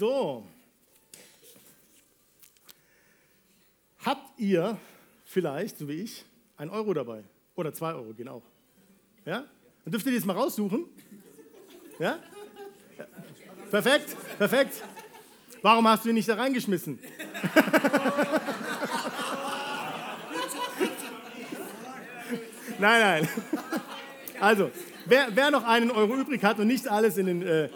So. Habt ihr vielleicht, so wie ich, ein Euro dabei? Oder zwei Euro gehen auch. Ja? Dann dürft ihr die jetzt mal raussuchen. Ja? Perfekt, perfekt. Warum hast du ihn nicht da reingeschmissen? nein, nein. Also, wer, wer noch einen Euro übrig hat und nicht alles in den, äh,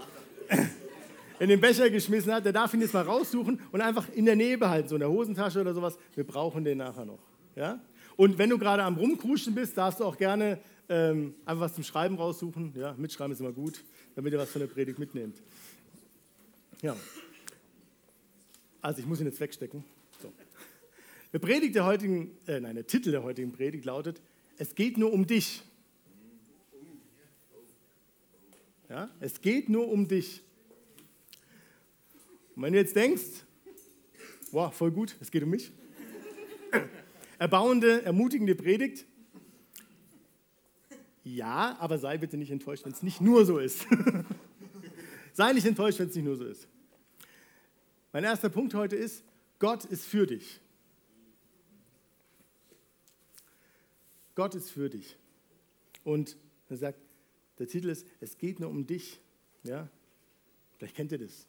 in den Becher geschmissen hat, der darf ihn jetzt mal raussuchen und einfach in der Nähe behalten, so in der Hosentasche oder sowas. Wir brauchen den nachher noch. Ja? Und wenn du gerade am Rumkruschen bist, darfst du auch gerne ähm, einfach was zum Schreiben raussuchen. Ja, mitschreiben ist immer gut, damit ihr was von der Predigt mitnehmt. Ja. Also ich muss ihn jetzt wegstecken. So. Der Predigt der heutigen, äh, nein, der Titel der heutigen Predigt lautet: Es geht nur um dich. Ja, es geht nur um dich. Und wenn du jetzt denkst, wow, voll gut, es geht um mich. Erbauende, ermutigende Predigt. Ja, aber sei bitte nicht enttäuscht, wenn es nicht nur so ist. sei nicht enttäuscht, wenn es nicht nur so ist. Mein erster Punkt heute ist, Gott ist für dich. Gott ist für dich. Und er sagt, der Titel ist, es geht nur um dich. Ja? Vielleicht kennt ihr das.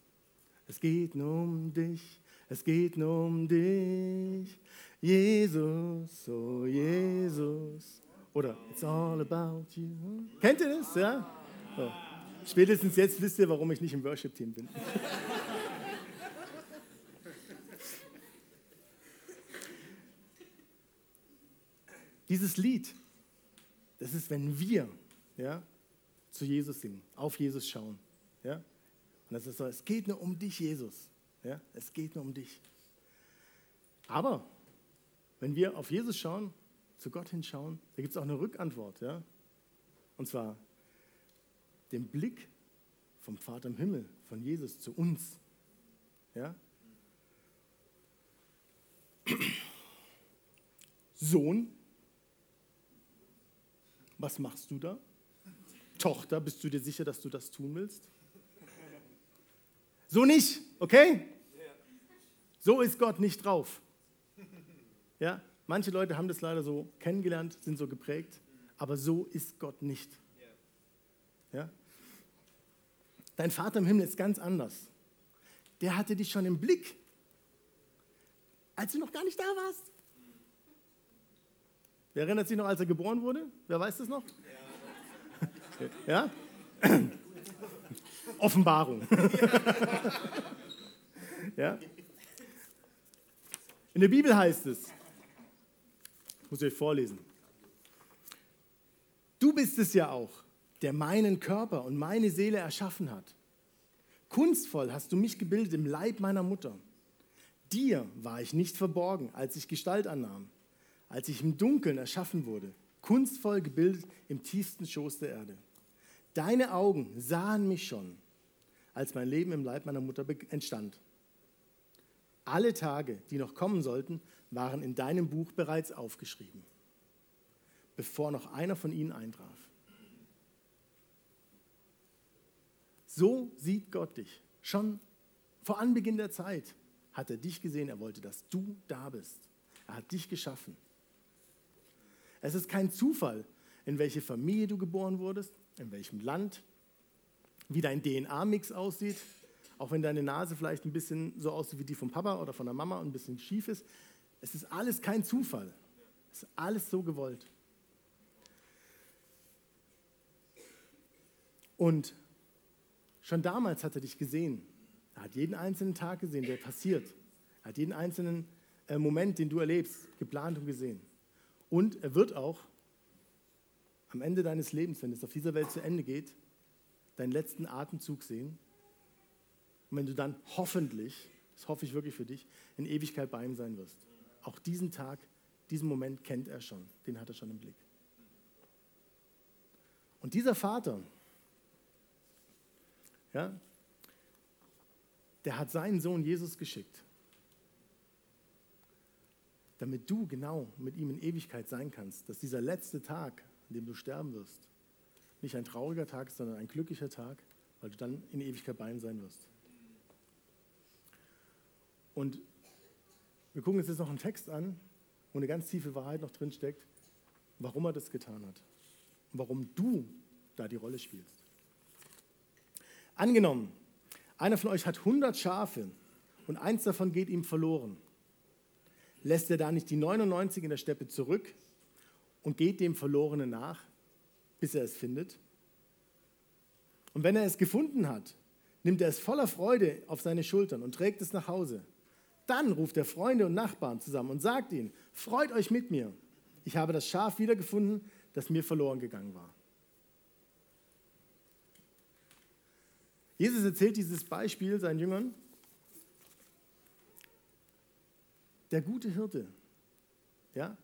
Es geht nur um dich, es geht nur um dich. Jesus, oh Jesus. Oder It's all about you. Kennt ihr das? Ja? So. Spätestens jetzt wisst ihr, warum ich nicht im Worship-Team bin. Dieses Lied, das ist, wenn wir ja, zu Jesus singen, auf Jesus schauen. Ja? Und das ist so, es geht nur um dich, Jesus. Ja? Es geht nur um dich. Aber wenn wir auf Jesus schauen, zu Gott hinschauen, da gibt es auch eine Rückantwort. Ja? Und zwar den Blick vom Vater im Himmel, von Jesus zu uns. Ja? Sohn, was machst du da? Tochter, bist du dir sicher, dass du das tun willst? So nicht, okay? So ist Gott nicht drauf. Ja, manche Leute haben das leider so kennengelernt, sind so geprägt, aber so ist Gott nicht. Ja? Dein Vater im Himmel ist ganz anders. Der hatte dich schon im Blick, als du noch gar nicht da warst. Wer erinnert sich noch, als er geboren wurde? Wer weiß das noch? Ja? ja? Offenbarung. ja? In der Bibel heißt es, muss ich euch vorlesen, du bist es ja auch, der meinen Körper und meine Seele erschaffen hat. Kunstvoll hast du mich gebildet im Leib meiner Mutter. Dir war ich nicht verborgen, als ich Gestalt annahm als ich im Dunkeln erschaffen wurde, kunstvoll gebildet im tiefsten Schoß der Erde. Deine Augen sahen mich schon, als mein Leben im Leib meiner Mutter entstand. Alle Tage, die noch kommen sollten, waren in deinem Buch bereits aufgeschrieben, bevor noch einer von ihnen eintraf. So sieht Gott dich. Schon vor Anbeginn der Zeit hat er dich gesehen, er wollte, dass du da bist. Er hat dich geschaffen. Es ist kein Zufall, in welche Familie du geboren wurdest, in welchem Land, wie dein DNA-Mix aussieht, auch wenn deine Nase vielleicht ein bisschen so aussieht wie die vom Papa oder von der Mama und ein bisschen schief ist. Es ist alles kein Zufall. Es ist alles so gewollt. Und schon damals hat er dich gesehen. Er hat jeden einzelnen Tag gesehen, der passiert. Er hat jeden einzelnen äh, Moment, den du erlebst, geplant und gesehen. Und er wird auch am Ende deines Lebens, wenn es auf dieser Welt zu Ende geht, deinen letzten Atemzug sehen. Und wenn du dann hoffentlich, das hoffe ich wirklich für dich, in Ewigkeit bei ihm sein wirst. Auch diesen Tag, diesen Moment kennt er schon, den hat er schon im Blick. Und dieser Vater, ja, der hat seinen Sohn Jesus geschickt, damit du genau mit ihm in Ewigkeit sein kannst, dass dieser letzte Tag, an dem du sterben wirst, nicht ein trauriger Tag ist, sondern ein glücklicher Tag, weil du dann in Ewigkeit bei ihm sein wirst. Und wir gucken uns jetzt noch einen Text an, wo eine ganz tiefe Wahrheit noch drin steckt, warum er das getan hat und warum du da die Rolle spielst. Angenommen, einer von euch hat 100 Schafe und eins davon geht ihm verloren. Lässt er da nicht die 99 in der Steppe zurück und geht dem Verlorenen nach, bis er es findet? Und wenn er es gefunden hat, nimmt er es voller Freude auf seine Schultern und trägt es nach Hause. Dann ruft er Freunde und Nachbarn zusammen und sagt ihnen, freut euch mit mir. Ich habe das Schaf wiedergefunden, das mir verloren gegangen war. Jesus erzählt dieses Beispiel seinen Jüngern. Der gute Hirte, ja,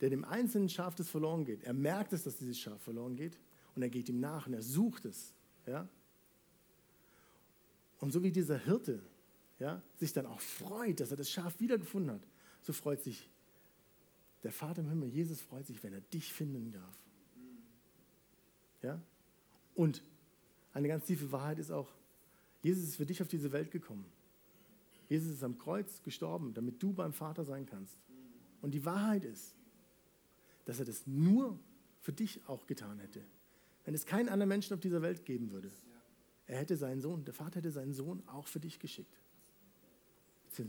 der dem einzelnen Schaf, das verloren geht, er merkt es, dass dieses Schaf verloren geht und er geht ihm nach und er sucht es. Ja. Und so wie dieser Hirte ja, sich dann auch freut, dass er das Schaf wiedergefunden hat, so freut sich der Vater im Himmel, Jesus freut sich, wenn er dich finden darf. Ja? Und eine ganz tiefe Wahrheit ist auch, Jesus ist für dich auf diese Welt gekommen. Jesus ist am Kreuz gestorben, damit du beim Vater sein kannst. Und die Wahrheit ist, dass er das nur für dich auch getan hätte. Wenn es keinen anderen Menschen auf dieser Welt geben würde. Er hätte seinen Sohn, der Vater hätte seinen Sohn auch für dich geschickt.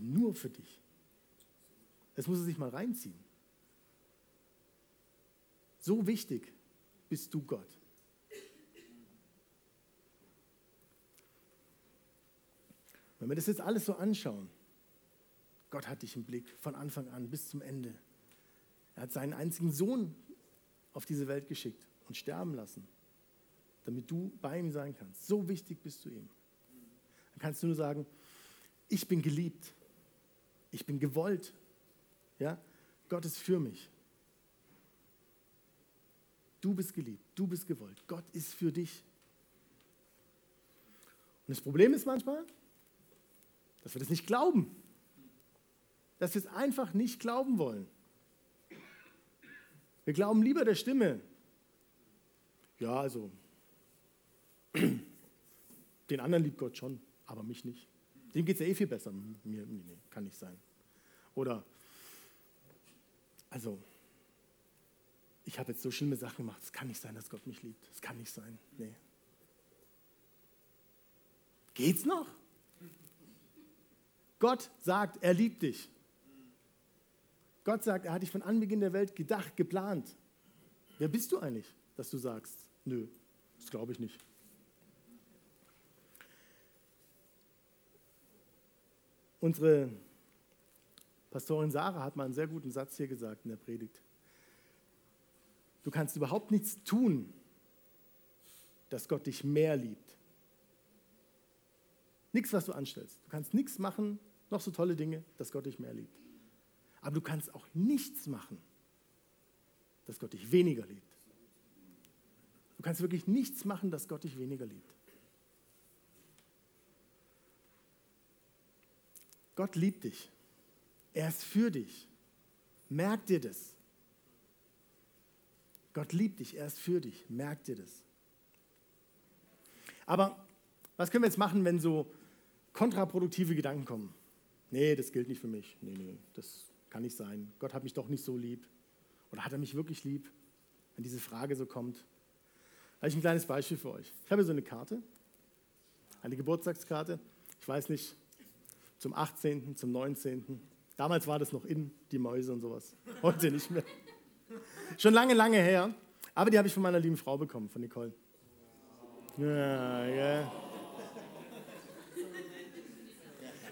Nur für dich. Das muss er sich mal reinziehen. So wichtig bist du Gott. Wenn wir das jetzt alles so anschauen, Gott hat dich im Blick von Anfang an bis zum Ende. Er hat seinen einzigen Sohn auf diese Welt geschickt und sterben lassen, damit du bei ihm sein kannst. So wichtig bist du ihm. Dann kannst du nur sagen, ich bin geliebt, ich bin gewollt. Ja? Gott ist für mich. Du bist geliebt, du bist gewollt. Gott ist für dich. Und das Problem ist manchmal, dass wir das nicht glauben. Dass wir es einfach nicht glauben wollen. Wir glauben lieber der Stimme. Ja, also, den anderen liebt Gott schon, aber mich nicht. Dem geht es ja eh viel besser. Mir, nee, kann nicht sein. Oder, also, ich habe jetzt so schlimme Sachen gemacht, es kann nicht sein, dass Gott mich liebt. Es kann nicht sein. Nee. Geht's noch? Gott sagt, er liebt dich. Gott sagt, er hat dich von Anbeginn der Welt gedacht, geplant. Wer bist du eigentlich, dass du sagst, nö, das glaube ich nicht. Unsere Pastorin Sarah hat mal einen sehr guten Satz hier gesagt in der Predigt. Du kannst überhaupt nichts tun, dass Gott dich mehr liebt. Nichts, was du anstellst. Du kannst nichts machen, noch so tolle Dinge, dass Gott dich mehr liebt. Aber du kannst auch nichts machen, dass Gott dich weniger liebt. Du kannst wirklich nichts machen, dass Gott dich weniger liebt. Gott liebt dich. Er ist für dich. Merk dir das. Gott liebt dich, er ist für dich. Merk dir das. Aber was können wir jetzt machen, wenn so kontraproduktive Gedanken kommen? Nee, das gilt nicht für mich. Nee, nee, das kann nicht sein. Gott hat mich doch nicht so lieb. Oder hat er mich wirklich lieb? Wenn diese Frage so kommt. habe ich ein kleines Beispiel für euch. Ich habe hier so eine Karte, eine Geburtstagskarte. Ich weiß nicht, zum 18., zum 19. Damals war das noch in, die Mäuse und sowas. Heute nicht mehr. Schon lange, lange her. Aber die habe ich von meiner lieben Frau bekommen, von Nicole. Ja, ja.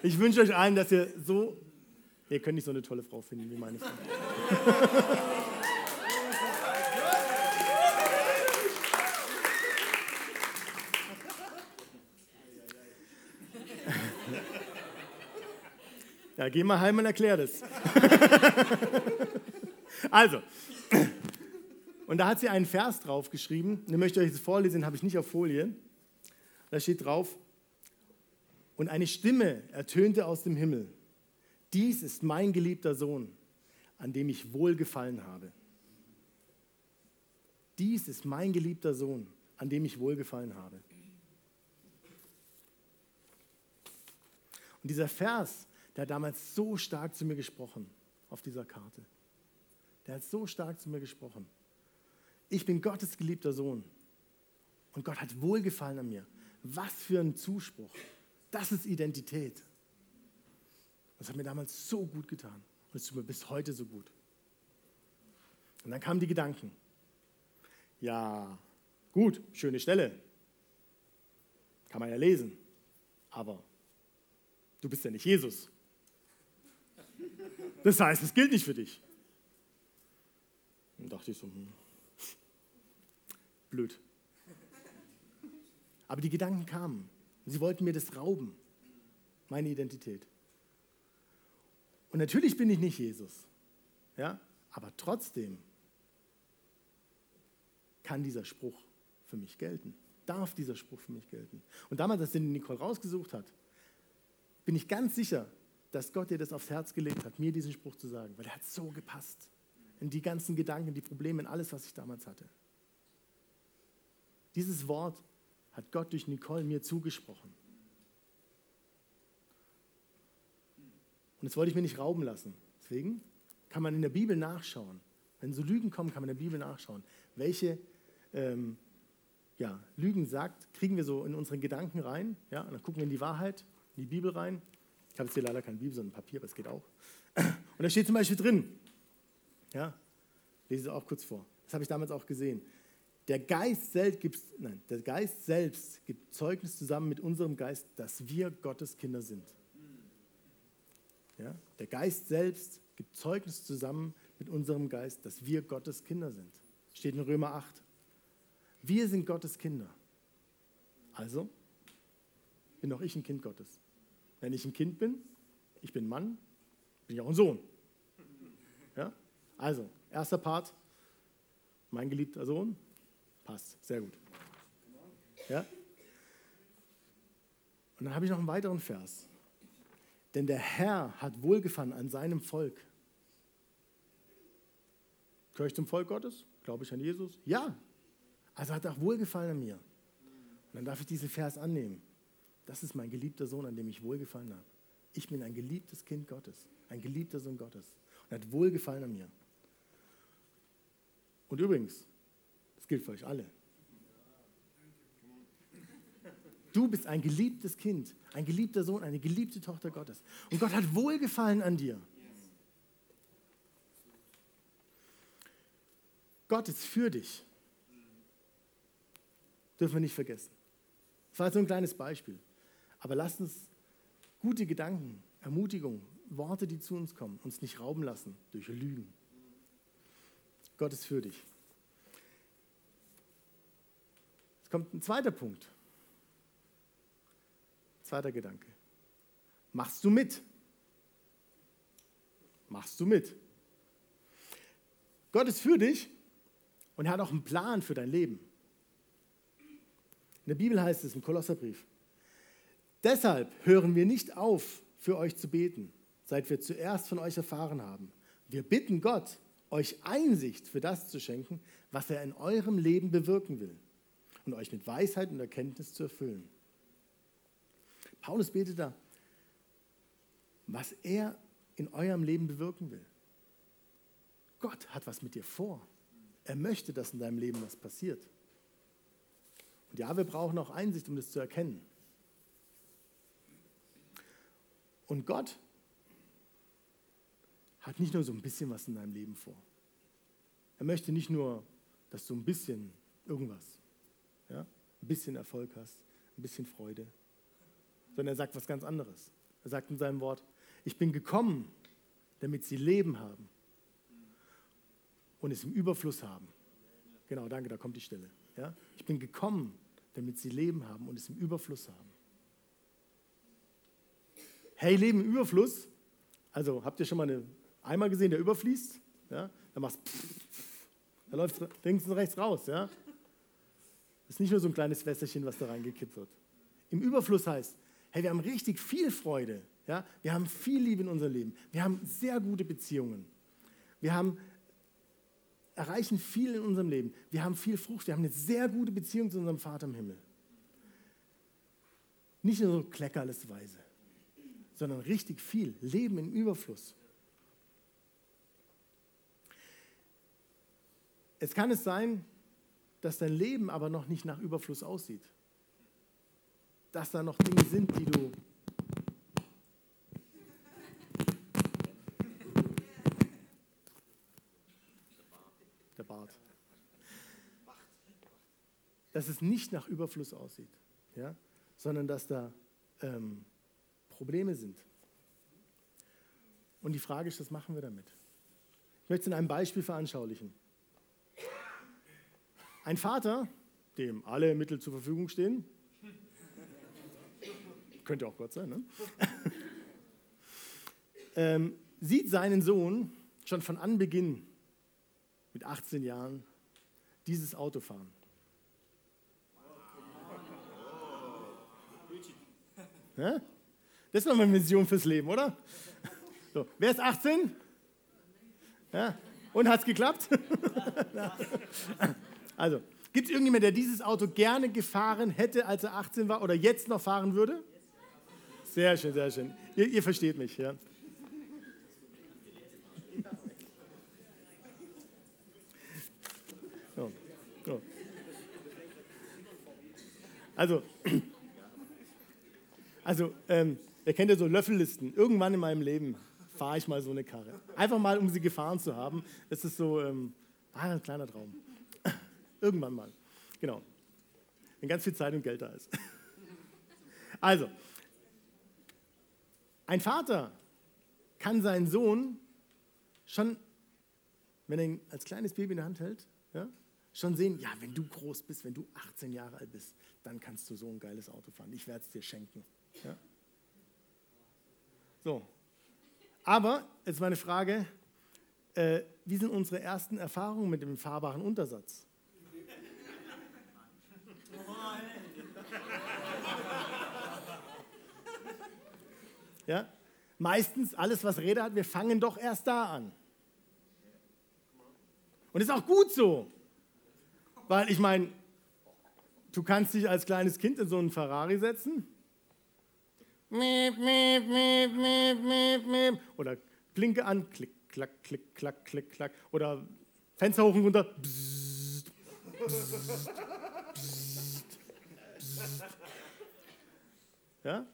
Ich wünsche euch allen, dass ihr so, ihr könnt nicht so eine tolle Frau finden wie meine Frau. Ja, geh mal heim und erklär das. also, und da hat sie einen Vers drauf geschrieben, den möchte ich euch jetzt vorlesen, habe ich nicht auf Folie. Da steht drauf, Und eine Stimme ertönte aus dem Himmel. Dies ist mein geliebter Sohn, an dem ich wohlgefallen habe. Dies ist mein geliebter Sohn, an dem ich wohlgefallen habe. Und dieser Vers, der hat damals so stark zu mir gesprochen auf dieser Karte. Der hat so stark zu mir gesprochen. Ich bin Gottes geliebter Sohn. Und Gott hat Wohlgefallen an mir. Was für ein Zuspruch. Das ist Identität. Das hat mir damals so gut getan. Und es tut mir bis heute so gut. Und dann kamen die Gedanken. Ja, gut, schöne Stelle. Kann man ja lesen. Aber du bist ja nicht Jesus. Das heißt, es gilt nicht für dich. Dann dachte ich so, hm, blöd. Aber die Gedanken kamen. Sie wollten mir das rauben, meine Identität. Und natürlich bin ich nicht Jesus. Ja? Aber trotzdem kann dieser Spruch für mich gelten. Darf dieser Spruch für mich gelten. Und damals, als den Nicole rausgesucht hat, bin ich ganz sicher, dass Gott dir das aufs Herz gelegt hat, mir diesen Spruch zu sagen, weil er hat so gepasst. In die ganzen Gedanken, die Probleme, in alles, was ich damals hatte. Dieses Wort hat Gott durch Nicole mir zugesprochen. Und das wollte ich mir nicht rauben lassen. Deswegen kann man in der Bibel nachschauen. Wenn so Lügen kommen, kann man in der Bibel nachschauen, welche ähm, ja, Lügen sagt, kriegen wir so in unseren Gedanken rein. Ja, und dann gucken wir in die Wahrheit, in die Bibel rein. Ich habe jetzt hier leider kein Bibel, sondern Papier, aber es geht auch. Und da steht zum Beispiel drin, ja, lese es auch kurz vor. Das habe ich damals auch gesehen. Der Geist, selbst gibt, nein, der Geist selbst gibt Zeugnis zusammen mit unserem Geist, dass wir Gottes Kinder sind. Ja? Der Geist selbst gibt Zeugnis zusammen mit unserem Geist, dass wir Gottes Kinder sind. Steht in Römer 8. Wir sind Gottes Kinder. Also bin auch ich ein Kind Gottes. Wenn ich ein Kind bin, ich bin Mann, bin ich auch ein Sohn. Ja? Also, erster Part, mein geliebter Sohn, Passt, sehr gut. Ja? Und dann habe ich noch einen weiteren Vers. Denn der Herr hat Wohlgefallen an seinem Volk. Gehöre ich zum Volk Gottes? Glaube ich an Jesus? Ja. Also hat er auch Wohlgefallen an mir. Und dann darf ich diesen Vers annehmen. Das ist mein geliebter Sohn, an dem ich Wohlgefallen habe. Ich bin ein geliebtes Kind Gottes, ein geliebter Sohn Gottes. Und er hat Wohlgefallen an mir. Und übrigens, das gilt für euch alle. Du bist ein geliebtes Kind, ein geliebter Sohn, eine geliebte Tochter Gottes. Und Gott hat Wohlgefallen an dir. Gott ist für dich. Dürfen wir nicht vergessen. Das war so ein kleines Beispiel. Aber lasst uns gute Gedanken, Ermutigung, Worte, die zu uns kommen, uns nicht rauben lassen durch Lügen. Gott ist für dich. Jetzt kommt ein zweiter Punkt. Zweiter Gedanke. Machst du mit? Machst du mit? Gott ist für dich und er hat auch einen Plan für dein Leben. In der Bibel heißt es im Kolosserbrief, deshalb hören wir nicht auf, für euch zu beten, seit wir zuerst von euch erfahren haben. Wir bitten Gott, euch Einsicht für das zu schenken, was er in eurem Leben bewirken will und euch mit Weisheit und Erkenntnis zu erfüllen. Paulus betet da, was er in eurem Leben bewirken will. Gott hat was mit dir vor. Er möchte, dass in deinem Leben was passiert. Und ja, wir brauchen auch Einsicht, um das zu erkennen. Und Gott hat nicht nur so ein bisschen was in deinem Leben vor. Er möchte nicht nur, dass du ein bisschen irgendwas ja, ein bisschen Erfolg hast, ein bisschen Freude, sondern er sagt was ganz anderes. Er sagt in seinem Wort, ich bin gekommen, damit sie Leben haben und es im Überfluss haben. Genau, danke, da kommt die Stelle. Ja? Ich bin gekommen, damit sie Leben haben und es im Überfluss haben. Hey, Leben im Überfluss. Also habt ihr schon mal eine Eimer gesehen, der überfließt? Ja? Da machst da läuft links und rechts raus. Ja? Das ist nicht nur so ein kleines Wässerchen, was da reingekippt wird. Im Überfluss heißt, Hey, wir haben richtig viel Freude. Ja? Wir haben viel Liebe in unserem Leben. Wir haben sehr gute Beziehungen. Wir haben, erreichen viel in unserem Leben. Wir haben viel Frucht. Wir haben eine sehr gute Beziehung zu unserem Vater im Himmel. Nicht nur so kleckerlesweise, sondern richtig viel. Leben im Überfluss. Es kann es sein, dass dein Leben aber noch nicht nach Überfluss aussieht. Dass da noch Dinge sind, die du der Bart. Dass es nicht nach Überfluss aussieht, ja? sondern dass da ähm, Probleme sind. Und die Frage ist, was machen wir damit? Ich möchte es in einem Beispiel veranschaulichen. Ein Vater, dem alle Mittel zur Verfügung stehen, könnte auch Gott sein, ne? ähm, sieht seinen Sohn schon von Anbeginn mit 18 Jahren dieses Auto fahren. Ja? Das ist doch mal eine Vision fürs Leben, oder? So, wer ist 18? Ja? Und hat es geklappt? also, gibt es irgendjemanden, der dieses Auto gerne gefahren hätte, als er 18 war oder jetzt noch fahren würde? Sehr schön, sehr schön. Ihr, ihr versteht mich, ja. So, so. Also, also ähm, ihr kennt ja so Löffellisten. Irgendwann in meinem Leben fahre ich mal so eine Karre. Einfach mal, um sie gefahren zu haben. Das ist so ähm, ein kleiner Traum. Irgendwann mal. Genau. Wenn ganz viel Zeit und Geld da ist. Also, ein Vater kann seinen Sohn schon, wenn er ihn als kleines Baby in der Hand hält, ja, schon sehen, ja, wenn du groß bist, wenn du 18 Jahre alt bist, dann kannst du so ein geiles Auto fahren. Ich werde es dir schenken. Ja. So. Aber, jetzt meine Frage, äh, wie sind unsere ersten Erfahrungen mit dem fahrbaren Untersatz? Ja? Meistens alles, was Räder hat, wir fangen doch erst da an. Und ist auch gut so. Weil ich meine, du kannst dich als kleines Kind in so einen Ferrari setzen. Oder Blinke an, klick, klack, klick, klack, klick, klack. Oder Fenster hoch und runter. Bzzzt, bzzzt, bzzzt. Ja?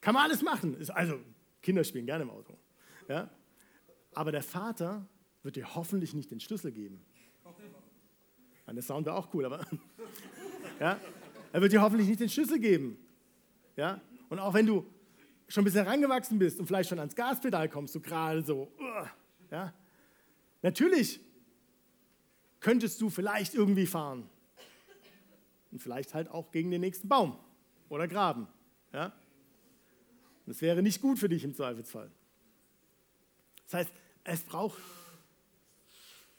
Kann man alles machen. Also, Kinder spielen gerne im Auto. Ja? Aber der Vater wird dir hoffentlich nicht den Schlüssel geben. Der Sound wäre auch cool, aber ja? er wird dir hoffentlich nicht den Schlüssel geben. Ja? Und auch wenn du schon ein bisschen herangewachsen bist und vielleicht schon ans Gaspedal kommst, so gerade so, ja? natürlich könntest du vielleicht irgendwie fahren. Und vielleicht halt auch gegen den nächsten Baum oder Graben. Ja? Das wäre nicht gut für dich im Zweifelsfall. Das heißt, es braucht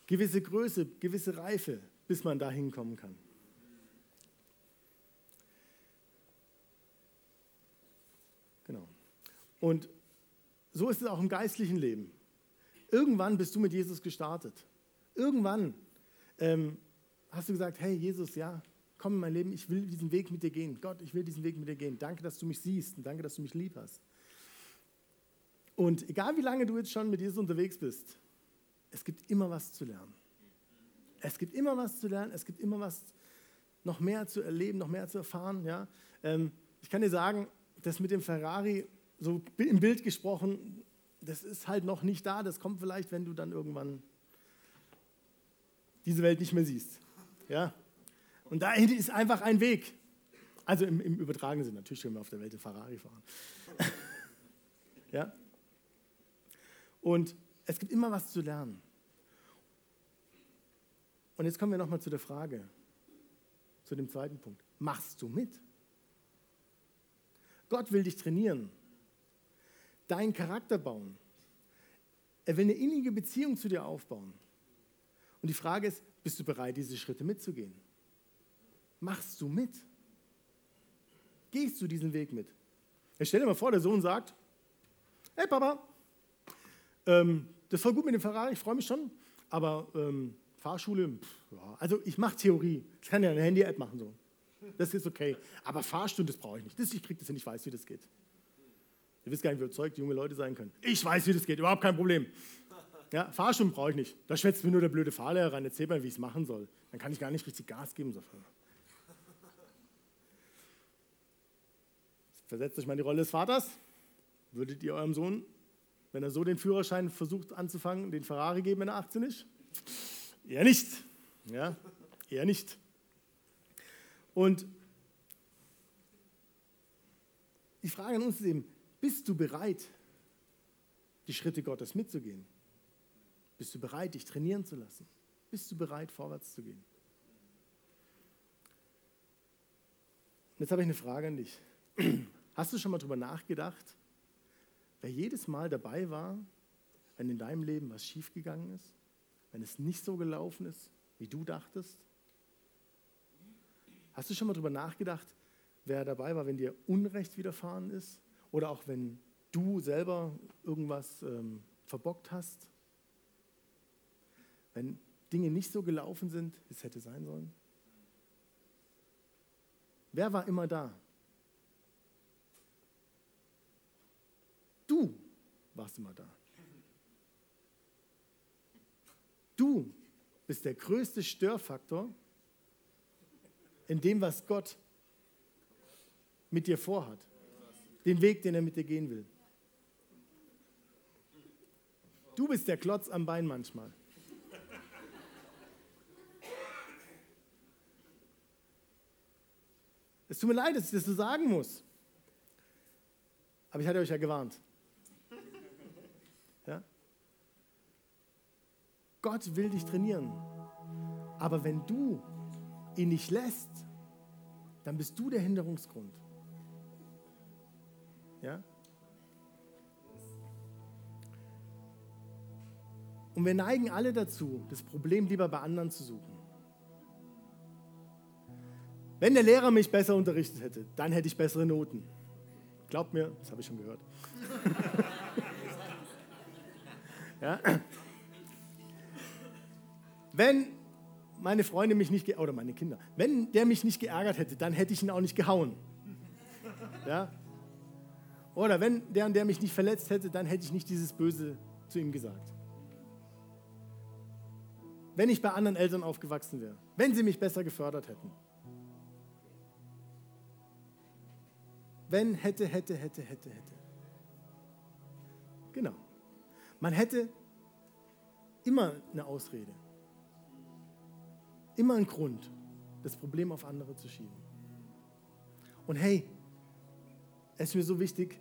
gewisse Größe, gewisse Reife, bis man da hinkommen kann. Genau. Und so ist es auch im geistlichen Leben. Irgendwann bist du mit Jesus gestartet. Irgendwann ähm, hast du gesagt, hey Jesus, ja, komm in mein Leben, ich will diesen Weg mit dir gehen. Gott, ich will diesen Weg mit dir gehen. Danke, dass du mich siehst und danke, dass du mich lieb hast. Und egal wie lange du jetzt schon mit Jesus unterwegs bist, es gibt immer was zu lernen. Es gibt immer was zu lernen, es gibt immer was noch mehr zu erleben, noch mehr zu erfahren. Ja? Ähm, ich kann dir sagen, das mit dem Ferrari, so im Bild gesprochen, das ist halt noch nicht da. Das kommt vielleicht, wenn du dann irgendwann diese Welt nicht mehr siehst. Ja? Und dahin ist einfach ein Weg. Also im, im übertragenen Sinn, natürlich können wir auf der Welt in Ferrari fahren. ja? Und es gibt immer was zu lernen. Und jetzt kommen wir nochmal zu der Frage, zu dem zweiten Punkt. Machst du mit? Gott will dich trainieren, deinen Charakter bauen. Er will eine innige Beziehung zu dir aufbauen. Und die Frage ist, bist du bereit, diese Schritte mitzugehen? Machst du mit? Gehst du diesen Weg mit? Jetzt stell dir mal vor, der Sohn sagt, hey Papa, ähm, das voll gut mit dem Ferrari, ich freue mich schon, aber ähm, Fahrschule, pff, ja, also ich mache Theorie, ich kann ja eine Handy-App machen so. Das ist okay. Aber Fahrstunde, das brauche ich nicht. Das, ich kriege das hin, ich weiß, wie das geht. Ihr wisst gar nicht, wie überzeugt junge Leute sein können. Ich weiß, wie das geht, überhaupt kein Problem. Ja, Fahrstunden brauche ich nicht. Da schwätzt mir nur der blöde Fahrlehrer rein, erzählt mir, wie ich es machen soll. Dann kann ich gar nicht richtig Gas geben. So. Versetzt euch mal in die Rolle des Vaters. Würdet ihr eurem Sohn, wenn er so den Führerschein versucht anzufangen, den Ferrari geben, wenn er 18 ist? Eher nicht. Ja, eher nicht. Und die Frage an uns ist eben, bist du bereit, die Schritte Gottes mitzugehen? Bist du bereit, dich trainieren zu lassen? Bist du bereit, vorwärts zu gehen? Und jetzt habe ich eine Frage an dich. Hast du schon mal darüber nachgedacht, wer jedes Mal dabei war, wenn in deinem Leben was schiefgegangen ist? Wenn es nicht so gelaufen ist, wie du dachtest? Hast du schon mal darüber nachgedacht, wer dabei war, wenn dir Unrecht widerfahren ist? Oder auch wenn du selber irgendwas ähm, verbockt hast? Wenn Dinge nicht so gelaufen sind, wie es hätte sein sollen? Wer war immer da? Du warst immer da. Du bist der größte Störfaktor in dem, was Gott mit dir vorhat. Den Weg, den er mit dir gehen will. Du bist der Klotz am Bein manchmal. Es tut mir leid, dass ich das so sagen muss. Aber ich hatte euch ja gewarnt. Gott will dich trainieren. Aber wenn du ihn nicht lässt, dann bist du der Hinderungsgrund. Ja? Und wir neigen alle dazu, das Problem lieber bei anderen zu suchen. Wenn der Lehrer mich besser unterrichtet hätte, dann hätte ich bessere Noten. Glaubt mir, das habe ich schon gehört. ja? Wenn meine Freunde mich nicht, oder meine Kinder, wenn der mich nicht geärgert hätte, dann hätte ich ihn auch nicht gehauen. Ja? Oder wenn der und der mich nicht verletzt hätte, dann hätte ich nicht dieses Böse zu ihm gesagt. Wenn ich bei anderen Eltern aufgewachsen wäre, wenn sie mich besser gefördert hätten. Wenn, hätte, hätte, hätte, hätte, hätte. Genau. Man hätte immer eine Ausrede. Immer ein Grund, das Problem auf andere zu schieben. Und hey, es ist mir so wichtig,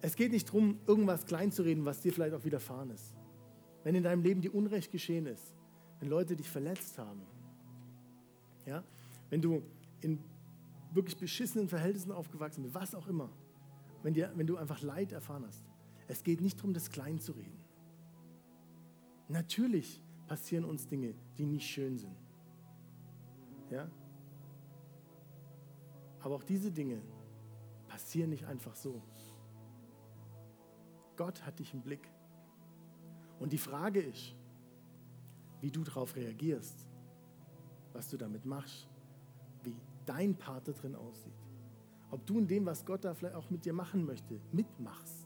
es geht nicht darum, irgendwas kleinzureden, was dir vielleicht auch widerfahren ist. Wenn in deinem Leben die Unrecht geschehen ist, wenn Leute dich verletzt haben, ja, wenn du in wirklich beschissenen Verhältnissen aufgewachsen bist, was auch immer, wenn, dir, wenn du einfach Leid erfahren hast, es geht nicht darum, das klein zu reden. Natürlich passieren uns Dinge, die nicht schön sind. Ja? Aber auch diese Dinge passieren nicht einfach so. Gott hat dich im Blick. Und die Frage ist, wie du darauf reagierst, was du damit machst, wie dein Part da drin aussieht. Ob du in dem, was Gott da vielleicht auch mit dir machen möchte, mitmachst.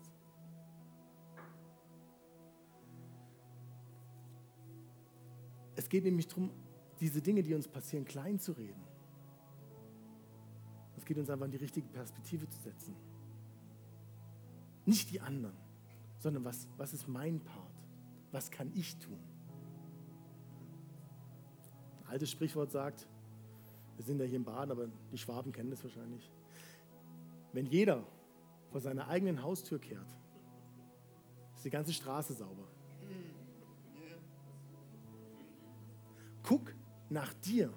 Es geht nämlich darum, diese Dinge, die uns passieren, klein zu reden. Es geht uns einfach in die richtige Perspektive zu setzen. Nicht die anderen, sondern was, was ist mein Part? Was kann ich tun? Ein altes Sprichwort sagt, wir sind ja hier im Baden, aber die Schwaben kennen das wahrscheinlich. Wenn jeder vor seiner eigenen Haustür kehrt, ist die ganze Straße sauber. Guck nach dir.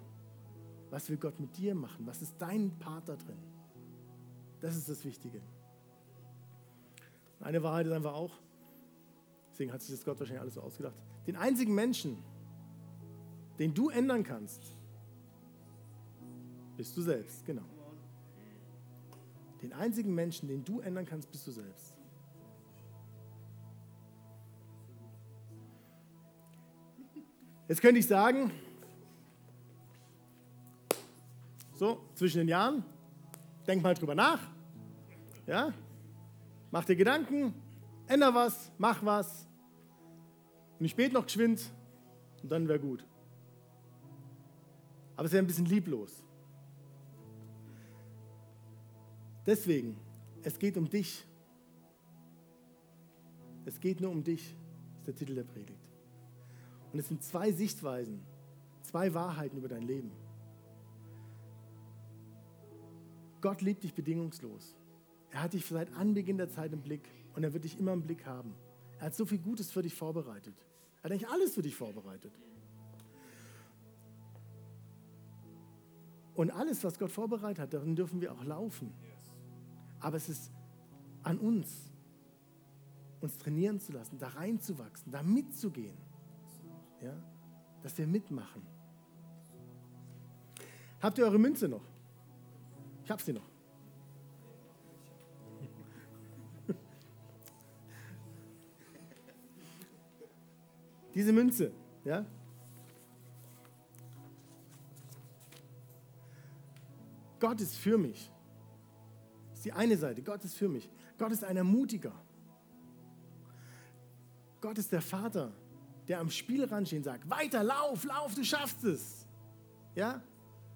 Was will Gott mit dir machen? Was ist dein Part da drin? Das ist das Wichtige. Eine Wahrheit ist einfach auch, deswegen hat sich das Gott wahrscheinlich alles so ausgedacht, den einzigen Menschen, den du ändern kannst, bist du selbst, genau. Den einzigen Menschen, den du ändern kannst, bist du selbst. Jetzt könnte ich sagen, so zwischen den Jahren, denk mal drüber nach, ja, mach dir Gedanken, änder was, mach was und ich bete noch geschwind und dann wäre gut. Aber es wäre ein bisschen lieblos. Deswegen, es geht um dich. Es geht nur um dich, ist der Titel der Predigt. Und es sind zwei Sichtweisen, zwei Wahrheiten über dein Leben. Gott liebt dich bedingungslos. Er hat dich seit Anbeginn der Zeit im Blick und er wird dich immer im Blick haben. Er hat so viel Gutes für dich vorbereitet. Er hat eigentlich alles für dich vorbereitet. Und alles, was Gott vorbereitet hat, darin dürfen wir auch laufen. Aber es ist an uns, uns trainieren zu lassen, da reinzuwachsen, da mitzugehen. Ja? Dass wir mitmachen. Habt ihr eure Münze noch? Ich hab sie noch. Diese Münze, ja? Gott ist für mich. Das ist die eine Seite. Gott ist für mich. Gott ist ein Ermutiger. Gott ist der Vater, der am Spielrand steht und sagt, weiter, lauf, lauf, du schaffst es. Ja?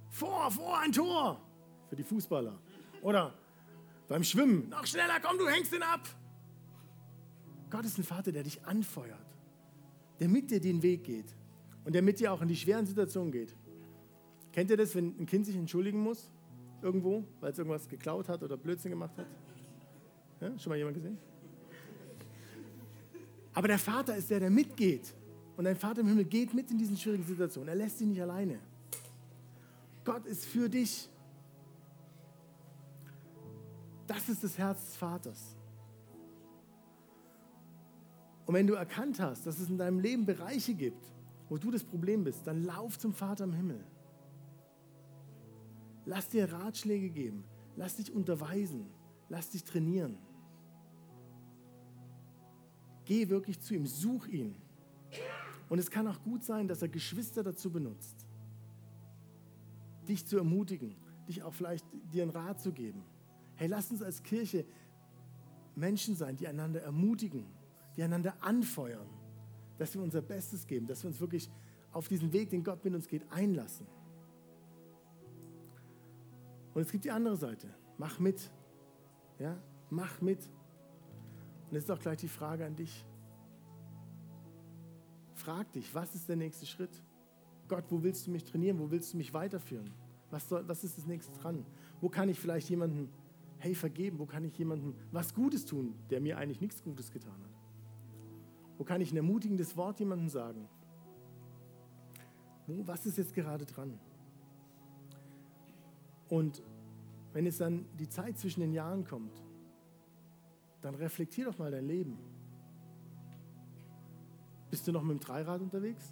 Vor, vor, ein Tor für die Fußballer. Oder beim Schwimmen, noch schneller, komm, du hängst ihn ab. Gott ist ein Vater, der dich anfeuert, der mit dir den Weg geht und der mit dir auch in die schweren Situationen geht. Kennt ihr das, wenn ein Kind sich entschuldigen muss? Irgendwo, weil es irgendwas geklaut hat oder Blödsinn gemacht hat? Ja, schon mal jemand gesehen? Aber der Vater ist der, der mitgeht. Und dein Vater im Himmel geht mit in diesen schwierigen Situationen. Er lässt dich nicht alleine. Gott ist für dich. Das ist das Herz des Vaters. Und wenn du erkannt hast, dass es in deinem Leben Bereiche gibt, wo du das Problem bist, dann lauf zum Vater im Himmel. Lass dir Ratschläge geben. Lass dich unterweisen. Lass dich trainieren. Geh wirklich zu ihm. Such ihn. Und es kann auch gut sein, dass er Geschwister dazu benutzt, dich zu ermutigen, dich auch vielleicht dir einen Rat zu geben. Hey, lass uns als Kirche Menschen sein, die einander ermutigen, die einander anfeuern, dass wir unser Bestes geben, dass wir uns wirklich auf diesen Weg, den Gott mit uns geht, einlassen. Und es gibt die andere Seite. Mach mit. Ja, mach mit. Und jetzt ist auch gleich die Frage an dich. Frag dich, was ist der nächste Schritt? Gott, wo willst du mich trainieren? Wo willst du mich weiterführen? Was, soll, was ist das nächste dran? Wo kann ich vielleicht jemandem, hey, vergeben? Wo kann ich jemandem was Gutes tun, der mir eigentlich nichts Gutes getan hat? Wo kann ich ein ermutigendes Wort jemandem sagen? Wo, was ist jetzt gerade dran? Und wenn jetzt dann die Zeit zwischen den Jahren kommt, dann reflektier doch mal dein Leben. Bist du noch mit dem Dreirad unterwegs?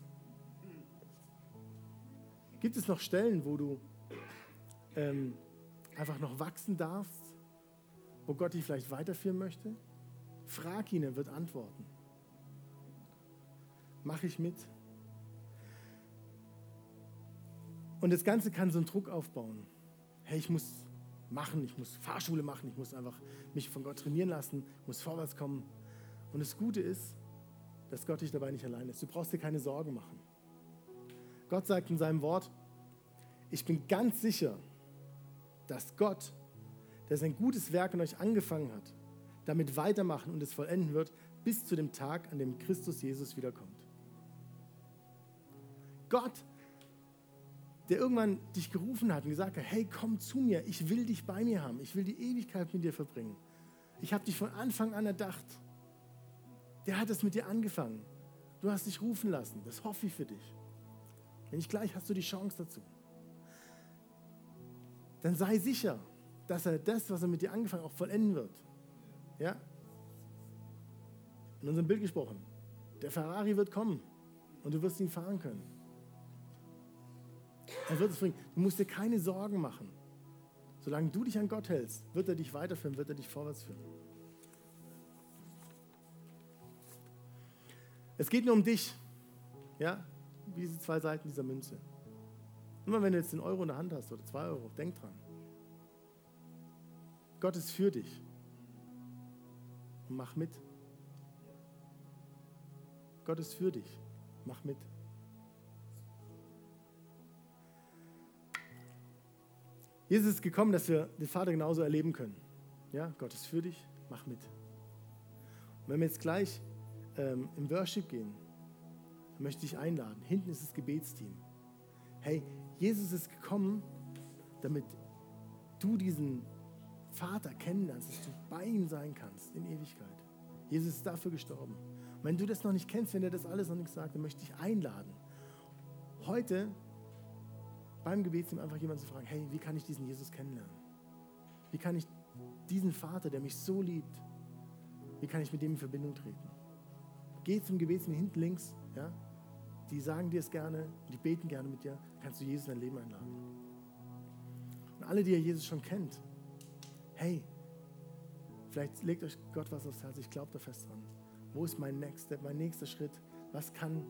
Gibt es noch Stellen, wo du ähm, einfach noch wachsen darfst, wo Gott dich vielleicht weiterführen möchte? Frag ihn, er wird antworten. Mach ich mit? Und das Ganze kann so einen Druck aufbauen. Hey, ich muss machen, ich muss Fahrschule machen, ich muss einfach mich von Gott trainieren lassen, muss vorwärts kommen. Und das Gute ist, dass Gott dich dabei nicht allein ist. Du brauchst dir keine Sorgen machen. Gott sagt in seinem Wort, ich bin ganz sicher, dass Gott, der sein gutes Werk in euch angefangen hat, damit weitermachen und es vollenden wird, bis zu dem Tag, an dem Christus Jesus wiederkommt. Gott der irgendwann dich gerufen hat und gesagt hat, hey, komm zu mir, ich will dich bei mir haben, ich will die Ewigkeit mit dir verbringen. Ich habe dich von Anfang an erdacht. Der hat es mit dir angefangen. Du hast dich rufen lassen, das hoffe ich für dich. Wenn nicht gleich hast du die Chance dazu. Dann sei sicher, dass er das, was er mit dir angefangen hat, auch vollenden wird. Ja? In unserem Bild gesprochen. Der Ferrari wird kommen und du wirst ihn fahren können. Er wird es bringen. Du musst dir keine Sorgen machen. Solange du dich an Gott hältst, wird er dich weiterführen, wird er dich vorwärts führen. Es geht nur um dich. Ja, wie diese zwei Seiten dieser Münze. Immer wenn du jetzt einen Euro in der Hand hast oder zwei Euro, denk dran. Gott ist für dich. Und mach mit. Gott ist für dich. Mach mit. Jesus ist gekommen, dass wir den Vater genauso erleben können. Ja, Gott ist für dich, mach mit. Und wenn wir jetzt gleich ähm, im Worship gehen, dann möchte ich einladen. Hinten ist das Gebetsteam. Hey, Jesus ist gekommen, damit du diesen Vater kennenlernst, dass du bei ihm sein kannst in Ewigkeit. Jesus ist dafür gestorben. Und wenn du das noch nicht kennst, wenn er das alles noch nicht sagt, dann möchte ich einladen. Heute beim Gebetsteam einfach jemanden zu fragen, hey, wie kann ich diesen Jesus kennenlernen? Wie kann ich diesen Vater, der mich so liebt, wie kann ich mit dem in Verbindung treten? Geh zum Gebetsteam hinten links, ja? die sagen dir es gerne, die beten gerne mit dir, kannst du Jesus in dein Leben einladen. Und alle, die ihr Jesus schon kennt, hey, vielleicht legt euch Gott was aufs Herz, ich glaube da fest dran. Wo ist mein Next Step, mein nächster Schritt? Was kann,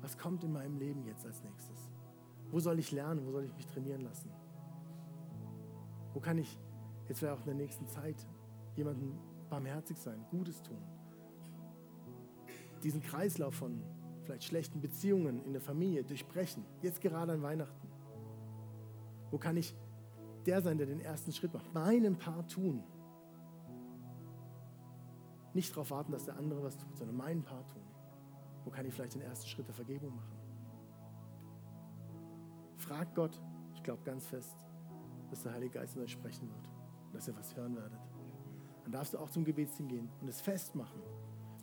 was kommt in meinem Leben jetzt als nächstes? Wo soll ich lernen? Wo soll ich mich trainieren lassen? Wo kann ich jetzt vielleicht auch in der nächsten Zeit jemandem barmherzig sein, Gutes tun? Diesen Kreislauf von vielleicht schlechten Beziehungen in der Familie durchbrechen, jetzt gerade an Weihnachten. Wo kann ich der sein, der den ersten Schritt macht? Meinen Part tun. Nicht darauf warten, dass der andere was tut, sondern meinen Part tun. Wo kann ich vielleicht den ersten Schritt der Vergebung machen? Frag Gott, ich glaube ganz fest, dass der Heilige Geist in euch sprechen wird, dass ihr was hören werdet. Dann darfst du auch zum Gebetsteam gehen und es festmachen,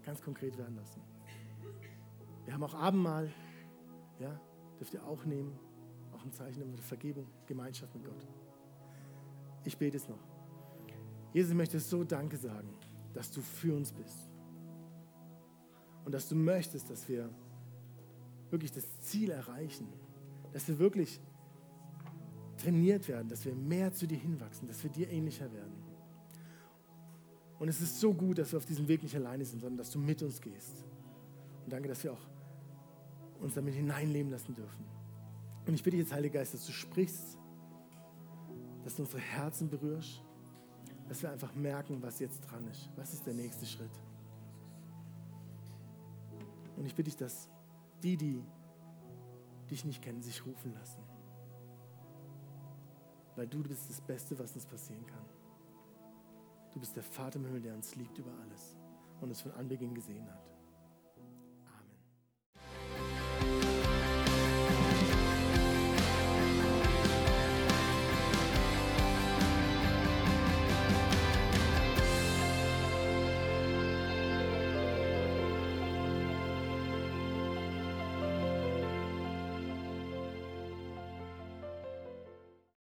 ganz konkret werden lassen. Wir haben auch Abendmahl, ja, dürft ihr auch nehmen, auch ein Zeichen der Vergebung, Gemeinschaft mit Gott. Ich bete es noch. Jesus, möchte so Danke sagen, dass du für uns bist. Und dass du möchtest, dass wir wirklich das Ziel erreichen, dass wir wirklich trainiert werden, dass wir mehr zu dir hinwachsen, dass wir dir ähnlicher werden. Und es ist so gut, dass wir auf diesem Weg nicht alleine sind, sondern dass du mit uns gehst. Und danke, dass wir auch uns damit hineinleben lassen dürfen. Und ich bitte jetzt, Heiliger Geist, dass du sprichst, dass du unsere Herzen berührst, dass wir einfach merken, was jetzt dran ist. Was ist der nächste Schritt? Und ich bitte dich, dass die, die dich nicht kennen, sich rufen lassen. Weil du bist das Beste, was uns passieren kann. Du bist der Vater im Himmel, der uns liebt über alles und es von Anbeginn gesehen hat. Amen.